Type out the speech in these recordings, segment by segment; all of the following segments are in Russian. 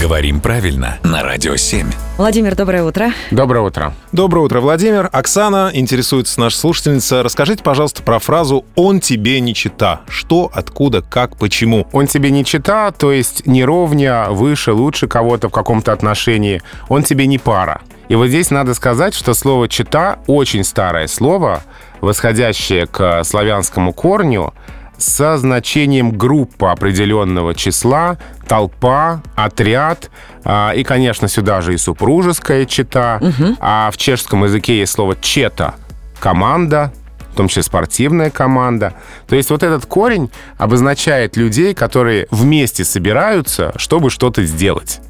Говорим правильно на Радио 7. Владимир, доброе утро. Доброе утро. Доброе утро, Владимир. Оксана, интересуется наша слушательница. Расскажите, пожалуйста, про фразу «он тебе не чита». Что, откуда, как, почему? Он тебе не чита, то есть не ровня, выше, лучше кого-то в каком-то отношении. Он тебе не пара. И вот здесь надо сказать, что слово «чита» очень старое слово, восходящее к славянскому корню, со значением группа определенного числа, толпа, отряд, а, и, конечно, сюда же и супружеская чита. Угу. А в чешском языке есть слово «чета» — команда, в том числе спортивная команда. То есть вот этот корень обозначает людей, которые вместе собираются, чтобы что-то сделать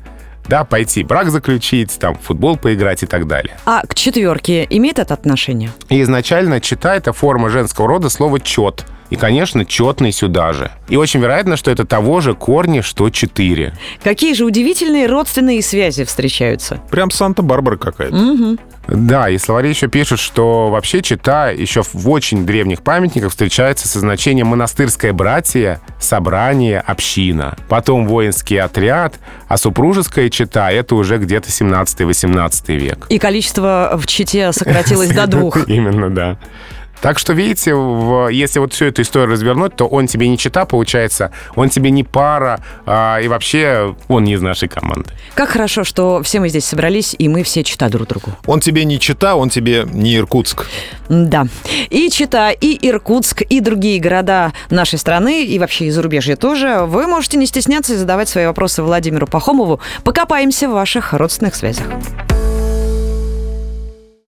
да, пойти брак заключить, там, в футбол поиграть и так далее. А к четверке имеет это отношение? И изначально чита — это форма женского рода слова «чет». И, конечно, четный сюда же. И очень вероятно, что это того же корня, что четыре. Какие же удивительные родственные связи встречаются. Прям Санта-Барбара какая-то. Угу. Да, и словари еще пишут, что вообще чита еще в очень древних памятниках встречается со значением монастырское братье, собрание, община. Потом воинский отряд, а супружеская чита — это уже где-то 17-18 век. И количество в чите сократилось до двух. Именно, да. Так что, видите, в, если вот всю эту историю развернуть, то он тебе не чита, получается, он тебе не пара, а, и вообще он не из нашей команды. Как хорошо, что все мы здесь собрались, и мы все чита друг другу. Он тебе не чита, он тебе не Иркутск. Да. И Чита, и Иркутск, и другие города нашей страны, и вообще и зарубежья тоже. Вы можете не стесняться и задавать свои вопросы Владимиру Пахомову. Покопаемся в ваших родственных связях.